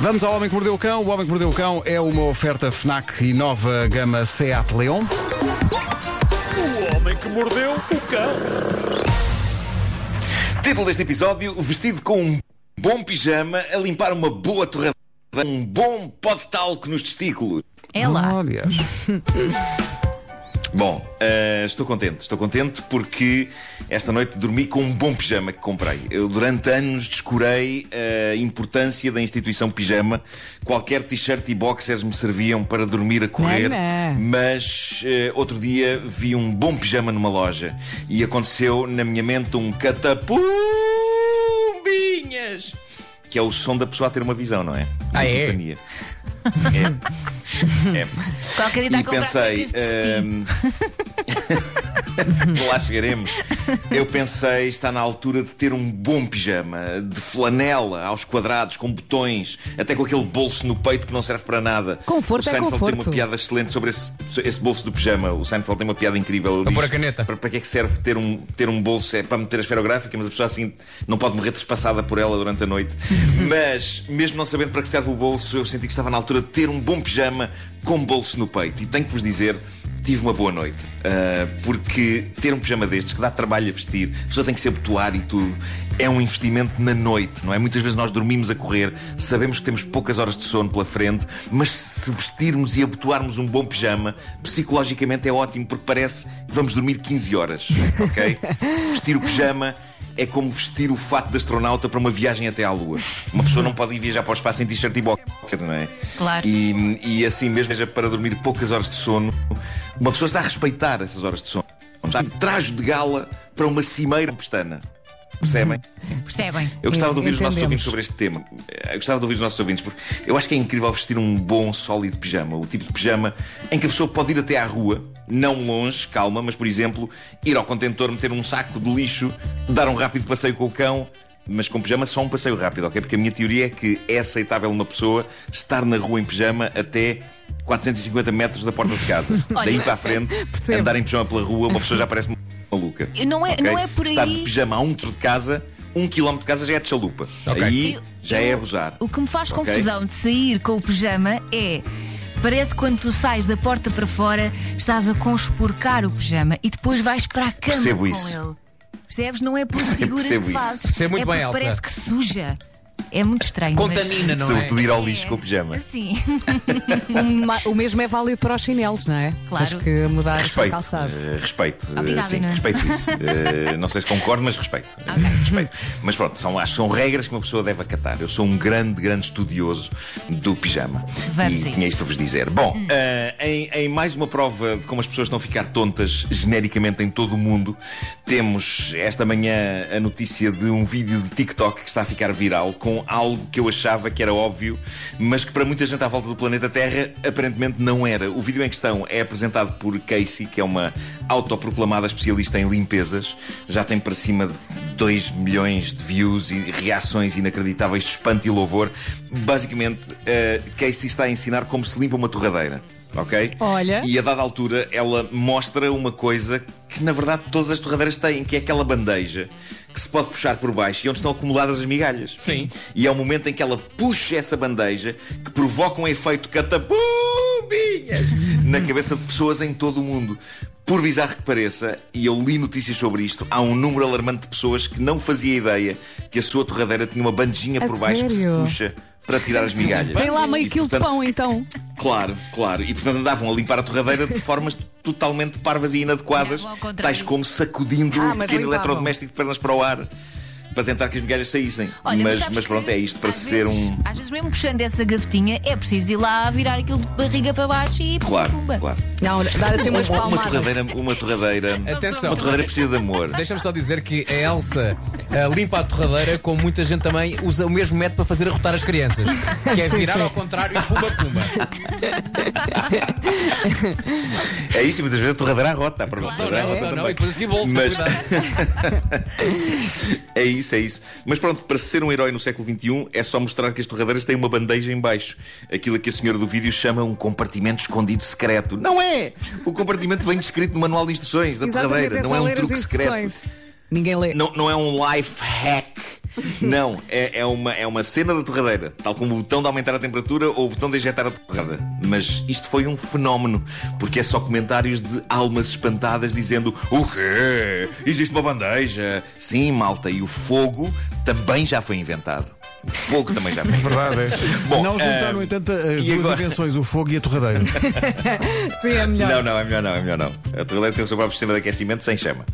Vamos ao Homem que Mordeu o Cão. O Homem que Mordeu o Cão é uma oferta FNAC e nova gama Seat Leon. O homem que mordeu o cão. Título deste episódio: Vestido com um bom pijama a limpar uma boa torrada, um bom pó de talco nos testículos. É lá. Aliás. Bom, eh, estou contente, estou contente porque esta noite dormi com um bom pijama que comprei. Eu durante anos descurei a importância da instituição pijama. Qualquer t-shirt e boxers me serviam para dormir a correr, mas eh, outro dia vi um bom pijama numa loja e aconteceu na minha mente um catapumbinhas, que é o som da pessoa a ter uma visão, não é? Ah, é? É. é. Qualquer dia E pensei, ehm, lá chegaremos. Eu pensei, está na altura de ter um bom pijama, de flanela, aos quadrados, com botões, até com aquele bolso no peito que não serve para nada. Conforto o é Seinfeld tem conforto. uma piada excelente sobre esse, esse bolso do pijama. O Seinfeld tem uma piada incrível. Ele diz, pôr a caneta. Para, para que é que serve ter um, ter um bolso? É para meter a esferográfica, mas a pessoa assim não pode morrer trespassada por ela durante a noite. mas, mesmo não sabendo para que serve o bolso, eu senti que estava na altura de ter um bom pijama com bolso no peito. E tenho que vos dizer. Tive uma boa noite, Ah, porque ter um pijama destes que dá trabalho a vestir, a pessoa tem que se abotoar e tudo, é um investimento na noite, não é? Muitas vezes nós dormimos a correr, sabemos que temos poucas horas de sono pela frente, mas se vestirmos e abotoarmos um bom pijama, psicologicamente é ótimo, porque parece que vamos dormir 15 horas, ok? Vestir o pijama é como vestir o fato de astronauta para uma viagem até à Lua. Uma pessoa não pode ir viajar para o espaço em t-shirt e boxer, não é? Claro. E, e assim mesmo, seja para dormir poucas horas de sono, uma pessoa está a respeitar essas horas de sono. Está de traje de gala para uma cimeira pestana. Percebem? Percebem? Eu gostava de ouvir os nossos Entendemos. ouvintes sobre este tema. Eu gostava de ouvir os nossos ouvintes, porque eu acho que é incrível vestir um bom, sólido pijama. O tipo de pijama em que a pessoa pode ir até à rua, não longe, calma, mas por exemplo, ir ao contentor, meter um saco de lixo, dar um rápido passeio com o cão. Mas com pijama só um passeio rápido, ok? Porque a minha teoria é que é aceitável uma pessoa estar na rua em pijama até 450 metros da porta de casa. Olha, Daí para a frente, Percebo. andar em pijama pela rua, uma pessoa já parece maluca. Não é- ok? não é por Estar aí- de pijama a um quilómetro de casa, um quilómetro de casa já é de chalupa. Ok. Aí Eu- já eu- é abusar. O que me faz Ok? confusão de sair com o pijama é. Parece que quando tu sais da porta para fora, estás a conspurcar o pijama e depois vais para a cama Percebo com isso. ele. Percebes? Não é por figuras Percebo que isso. fazes. Percebo muito é bem, porque Elsa. parece que suja. É muito estranho. Contamina, não é? Sobretudo ir ao lixo com o pijama. Mas... Sim, o mesmo é válido para os chinelos, não é? Claro. Tens que mudar Respeito, calçado. eh, respeito, eh, Obrigada, sim, Inês. respeito isso. Eh, não sei se concordo, mas respeito. Eh, respeito. Mas pronto, são, acho que são regras que uma pessoa deve acatar. Eu sou um grande, grande estudioso do pijama. Vamos e tinha isto a vos dizer. Bom, eh, em, em mais uma prova de como as pessoas estão a ficar tontas genericamente em todo o mundo, temos esta manhã a notícia de um vídeo de TikTok que está a ficar viral com algo que eu achava que era óbvio, mas que para muita gente à volta do planeta Terra aparentemente não era. O vídeo em questão é apresentado por Casey, que é uma autoproclamada especialista em limpezas. Já tem para cima de 2 milhões de views e reações inacreditáveis de espanto e louvor. Basicamente, eh, Casey está a ensinar como se limpa uma torradeira. Ok? Olha. E a dada altura ela mostra uma coisa que na verdade todas as torradeiras têm, que é aquela bandeja que se pode puxar por baixo e onde estão acumuladas as migalhas. Sim. E é o momento em que ela puxa essa bandeja que provoca um efeito catapumbinhas na cabeça de pessoas em todo o mundo. Por bizarro que pareça, e eu li notícias sobre isto, há um número alarmante de pessoas que não fazia ideia que a sua torradeira tinha uma bandejinha A por baixo que se sério? puxa para tirar as migalhas. Tem lá meio E, quilo de pão, então. Claro, claro. E portanto andavam a limpar a torradeira de formas totalmente parvas e inadequadas, tais como sacudindo Ah, um pequeno limpavam. eletrodoméstico de pernas para o ar para tentar que as migalhas saíssem. Olha, mas, sabes mas pronto, é isto para ser vezes- um. Às vezes, mesmo puxando essa gavetinha, é preciso ir lá virar aquilo de barriga para baixo e Claro, pumba. claro. Não, dar assim umas Uma, uma palmadas. torradeira, uma torradeira. Atenção. Uma torradeira precisa de amor. Deixa-me só dizer que a Elsa eh, limpa a torradeira, como muita gente também usa o mesmo método para fazer arrotar as crianças. Que é virar ao contrário e pumba pumba. É isso, e muitas vezes a torradeira arrota. Claro, a torradeira arrota Não, não, também. e depois a seguir bolsa, Mas- cuidado. É isso, é isso. Mas pronto, para ser um herói no século XXI é só mostrar que as torradeiras têm uma bandeja em baixo. Aquilo que a senhora do vídeo chama um compartimento escondido secreto. Não é! O compartimento vem descrito no manual de instruções da Exatamente, torradeira. é Não é um truque secreto. Ninguém lê. Não, não é um life hack. Não, é, é, uma, é uma cena da torradeira, tal como o botão de aumentar a temperatura ou o botão de injetar a torrada. Mas isto foi um fenómeno, porque é só comentários de almas espantadas dizendo: O quê? Existe uma bandeja? Sim, malta, e o fogo também já foi inventado. Fogo também já inventado. Verdade, é. Bom, não juntar, ah, no entanto, as duas agora? invenções, o fogo e a torradeira. Sim, é melhor. Não, não, é melhor não, é melhor não. A torradeira tem o seu próprio sistema de aquecimento sem chama.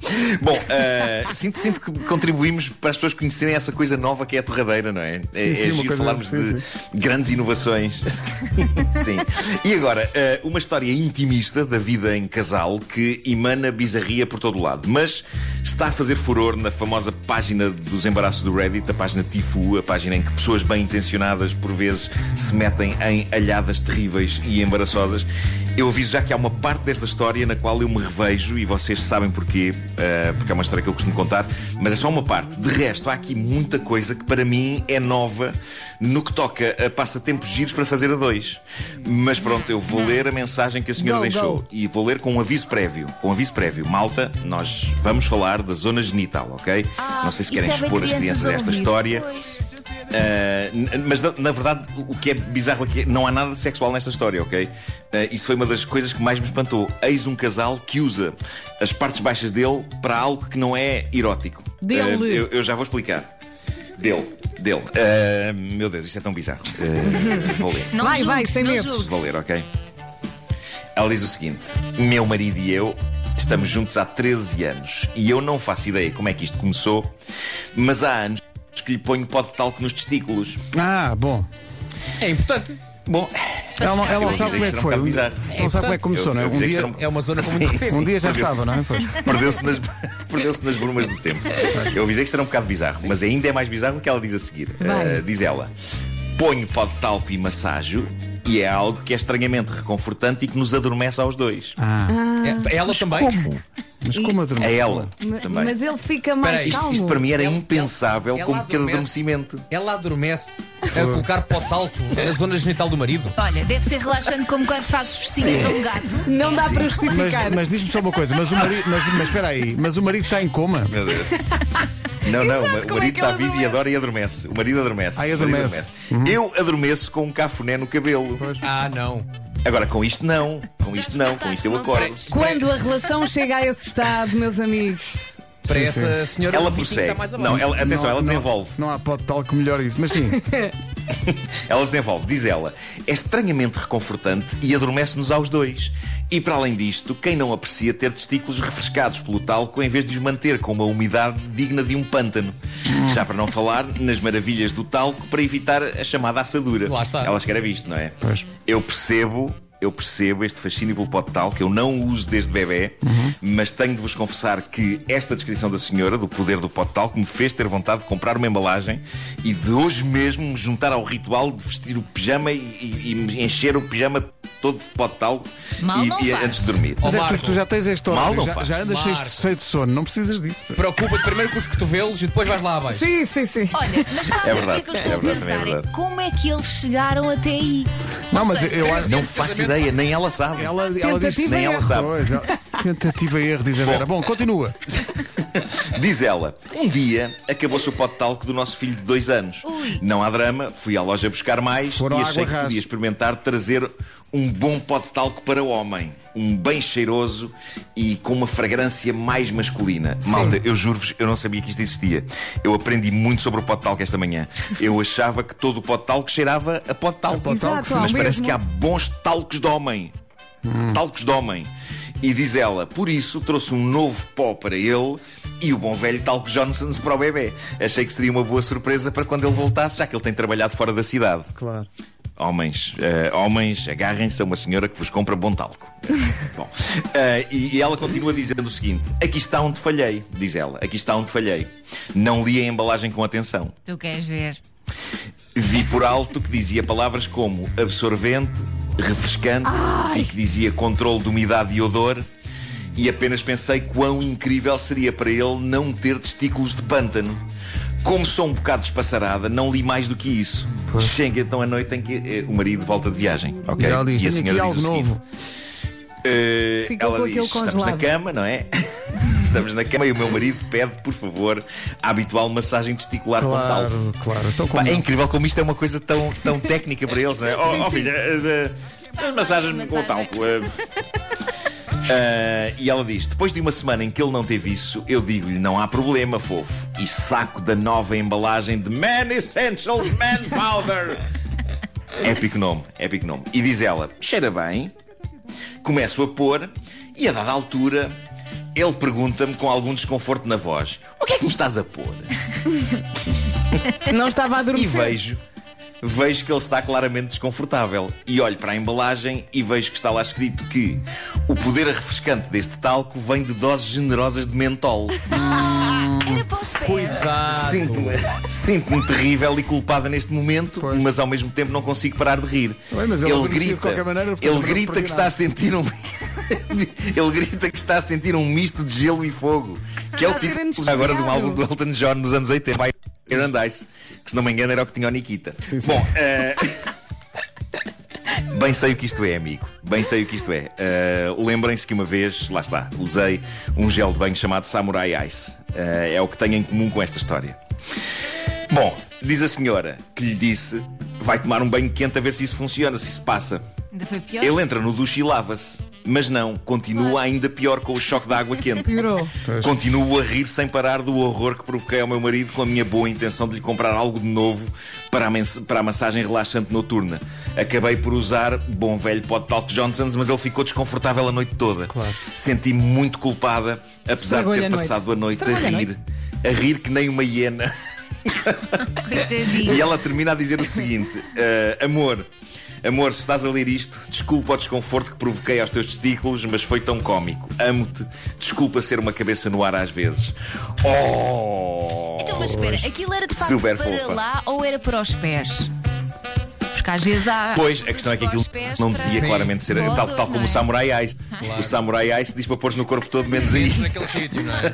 Bom, ah, sinto, sinto que contribuímos para as pessoas conhecerem essa coisa nova que é a torradeira, não é? é sim, é uma giro coisa- falarmos sim, de grandes inovações. sim. E agora, ah, uma história intimista da vida em casal que emana bizarria por todo o lado, mas está a fazer furor na famosa página dos embaraços do Reddit, a página Tifu, a página em que pessoas bem intencionadas por vezes se metem em alhadas terríveis e embaraçosas. Eu aviso já que há uma parte desta história na qual eu me revejo e vocês sabem porquê, ah, porque é uma história que eu costumo contar, mas é só uma parte. De resto, há aqui muita coisa que para mim é nova no que toca a passatempos giros para fazer a dois. Mas pronto, eu vou ler a mensagem que a senhora Go, deixou go. e vou ler com um aviso prévio. Com um aviso prévio. Malta, nós vamos falar da zona genital, ok? Não sei se querem é expor as crianças a esta ouvir. história. Pois. Uh, mas na, na verdade o que é bizarro aqui é não há nada de sexual nesta história, ok? Uh, isso foi uma das coisas que mais me espantou. Eis um casal que usa as partes baixas dele para algo que não é erótico. Dele. Uh, eu, eu já vou explicar. Dele, dele. Uh, meu Deus, isto é tão bizarro. Uh, vou ler. Não Vai, julgues, vai, sem não medo. Vou ler, ok? Ela diz o seguinte: Meu marido e eu estamos juntos há 13 anos e eu não faço ideia como é que isto começou, mas há anos que lhe ponho pó de talco nos testículos. Ah, bom. É importante. Bom, Ela não, ela não sabe como é que foi. será um dia- bocado bizarro. Não sabe como é que começou, Eu- não é? Um dia, será É uma zona com muito Sim, um dia já estava, não é? Perdeu-se nas, perdeu-se nas brumas do tempo. Eu avisei que isto era um bocado bizarro, mas ainda é mais bizarro o que ela diz a seguir. Uh, diz ela: Ponho pó de talco e massajo. E é algo que é estranhamente reconfortante e que nos adormece aos dois. É, ela também. Mas como adormecer? É ela Ma- também. Mas ele fica mais Espera aí, calmo. Isto, isto para mim era Ela- impensável ela como pequeno adormece. adormecimento. Ela adormece a colocar pó de talco na zona genital do marido. Olha, deve ser relaxante como quando fazes festinhas a um gato. Não dá para Mas, justificar. mas diz-me só uma coisa, mas o marido, mas, mas espera aí, mas o marido está em coma. Meu Deus. Não, não, sabe o é marido que está ela vivo e adormece? adora e adormece. O marido adormece. Ah, O marido adormece. Uhum. Eu adormeço com um cafuné no cabelo. Ah, não. Agora, com isto não. Com isto não. Com isto eu Não acordo. Quando a relação chega a esse estado, meus amigos. Para Sim, essa senhora Ela o Vitinho prossegue. está mais Não, ela, atenção, Não- ela não- desenvolve. Não, há pode tal que melhor isso, mas sim. Ela desenvolve, diz ela, é estranhamente reconfortante e adormece-nos aos dois. E para além disto, quem não aprecia ter testículos refrescados pelo talco em vez de os manter com uma umidade digna de um pântano? Já para não falar nas maravilhas do talco para evitar a chamada assadura. Lá está. Ela escreve isto, não é? Pois. Eu percebo. Eu percebo este fascínio pelo pó de talco, eu não uso desde bebê, mas tenho de vos confessar que esta descrição da senhora, do poder do pó de talco, me fez ter vontade de comprar uma embalagem e de hoje mesmo me juntar ao ritual de vestir o pijama e, e- e encher o pijama todo de pó de talco Mal e- e antes de dormir. Mas é que tu, tu já tens este Mal horário, não já, faz. já andas cheio de, Marco. cheio de sono, não precisas disso. Preocupa-te primeiro com os cotovelos e depois vais lá abaixo. Sim, sim, sim. Olha, mas sabe É o que é verdade, que eu estou é a verdade, pensar? é verdade. como é que eles chegaram até aí? Não, Ou mas seja, eu acho. Não faço ideia, nem ela sabe. Ela, ela diz Nem ela sabe. Pois, ela- tentativa e erro, diz a Vera. Bom, continua. Diz ela, um dia acabou-se o pó de talco do nosso filho de dois anos. Ui. Não há drama, fui à loja buscar mais Foram e achei que rasa. podia experimentar trazer um bom pó de talco para o homem. Um bem cheiroso e com uma fragrância mais masculina. Malta, eu juro-vos, eu não sabia que isto existia. Eu aprendi muito sobre o pó de talco esta manhã. Eu achava que todo o pó de talco cheirava a pó de talco. pó de talco, Exato, Mas ao parece mesmo. que há bons talcos de homem. Talcos de homem. E diz ela, por isso trouxe um novo pó para ele e o bom velho talco Johnson's para o bebê. Achei que seria uma boa surpresa para quando ele voltasse, já que ele tem trabalhado fora da cidade. Claro. Homens, eh, homens, agarrem-se a uma senhora que vos compra bom talco. Bom, eh, e, e ela continua dizendo o seguinte: aqui está onde falhei, diz ela, aqui está onde falhei. Não li a embalagem com atenção. Tu queres ver? Vi por alto que dizia palavras como absorvente, refrescante e que dizia controle de umidade e odor. E apenas pensei quão incrível seria para ele não ter testículos de pântano. Como sou um bocado despassarada, não li mais do que isso. Chega então a noite em que eh, o marido volta de viagem. ok? E diz: e a senhora diz o seguinte, novo. eh, Ficou ela diz: estamos na congelado." cama, não é? Estamos na cama e o meu marido pede, por favor, a habitual massagem testicular com tal. Claro, claro. Então, como é incrível como isto é uma coisa tão, tão técnica para eles, não é? Oh, oh, filha, eh, eh, as massagens com Massagem. talco. eh. Ah, e ela diz: Depois de uma semana em que ele não teve isso, eu digo-lhe: Não há problema, fofo. E saco da nova embalagem de Man Essentials Man Powder. épico nome, épico nome. E diz ela: Cheira bem. Começo a pôr, e a dada altura. Ele pergunta-me com algum desconforto na voz: O que é que me estás a pôr? Não estava a E dormir. vejo, vejo que ele está claramente desconfortável. E olho para a embalagem e vejo que está lá escrito que o poder refrescante deste talco vem de doses generosas de mentol. Cuidado. Sinto-me sinto terrível e culpada neste momento, Pois. mas ao mesmo tempo não consigo parar de rir. Mas ele de qualquer maneira, ele grita que está a sentir um. ele grita que está a sentir um misto de gelo e fogo. Que é o título agora de um álbum do Elton John nos anos 80. Vai Fire and Ice, que se não me engano era o que tinha o Nikita. Sim, sim. Bom, eh, Bem sei o que isto é, amigo. Bem sei o que isto é. Eh, Lembrem-se que uma vez, lá está, usei um gel de banho chamado Samurai Ice. Eh, é o que tenho em comum com esta história. Bom, diz a senhora que lhe disse: vai tomar um banho quente a ver se isso funciona, se isso passa. Ainda foi pior. Ele entra no duche e lava-se. Mas não, continua ainda pior com o choque da água quente. Piorou. Continuo a rir sem parar do horror que provoquei ao meu marido com a minha boa intenção de lhe comprar algo de novo para a, para a massagem relaxante noturna. Acabei por usar bom velho pó de talco Johnson's, mas ele ficou desconfortável a noite toda. Claro. Senti-me muito culpada, apesar de ter a noite. passado a noite a Estragou-lhe a rir. A rir que nem uma hiena. E ela termina a dizer o seguinte: "Ah, Amor, amor, se estás a ler isto, desculpa o desconforto que provoquei aos teus testículos, mas foi tão cómico. Amo-te, desculpa ser uma cabeça no ar às vezes. Oh! Então, mas espera, aquilo era de facto Super para fofa. lá ou era para os pés? Porque às vezes há. Pois, a questão é que aquilo não devia Sim. claramente ser tal, tal como não o é? Samurai Ice. O Samurai Ice diz para pôr no corpo todo menos aí. Mesmo naquele sítio, não é?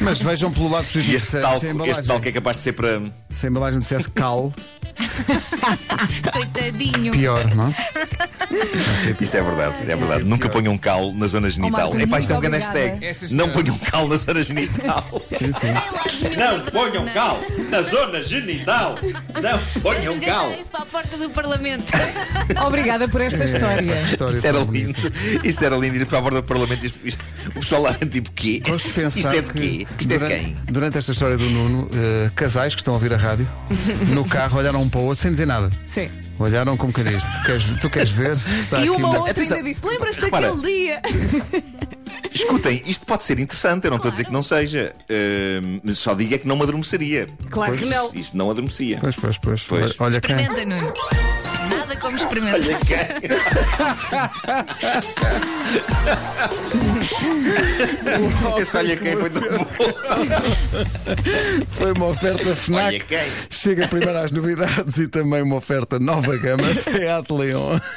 Mas vejam pelo lado E positivo. este se, se, a este embalagem, talco é capaz de ser para. se a embalagem dissesse cal, Coitadinho. pior, não? Isso é verdade, é verdade. Nunca ponham um cal na zona genital. Marco, Epá, isto é um grande hashtag. É, Não ponham cal na zona genital. Sim, sim. Não ponham cal na zona genital. Não ponham cal. isso para a porta do Parlamento. Obrigada por esta história. História Isso era lindo. Isso era lindo ir para a borda do Parlamento e o pessoal lá tipo quê? Gosto de pensar Isto é de quê? Isto é de quem? durante esta história do Nuno, eh, casais que estão a ouvir a rádio, no carro olharam um para o outro sem dizer nada. Sim. Olharam como que diz, tu queres, tu queres ver? Está E uma um- outra Atenção. ainda disse: Lembras-te daquele dia? Escutem, isto pode ser interessante, eu não estou a dizer que não seja. Mas só digo é que não me adormeceria. Claro que não. Isto não adormecia. Pois, pois, pois. Pois. Olha quem. Nada como experimentar. Olha quem? Esse olha quem foi tão bom. Foi uma oferta FNAC. Olha quem? Chega primeiro às novidades e também uma oferta nova gama Seat Leon.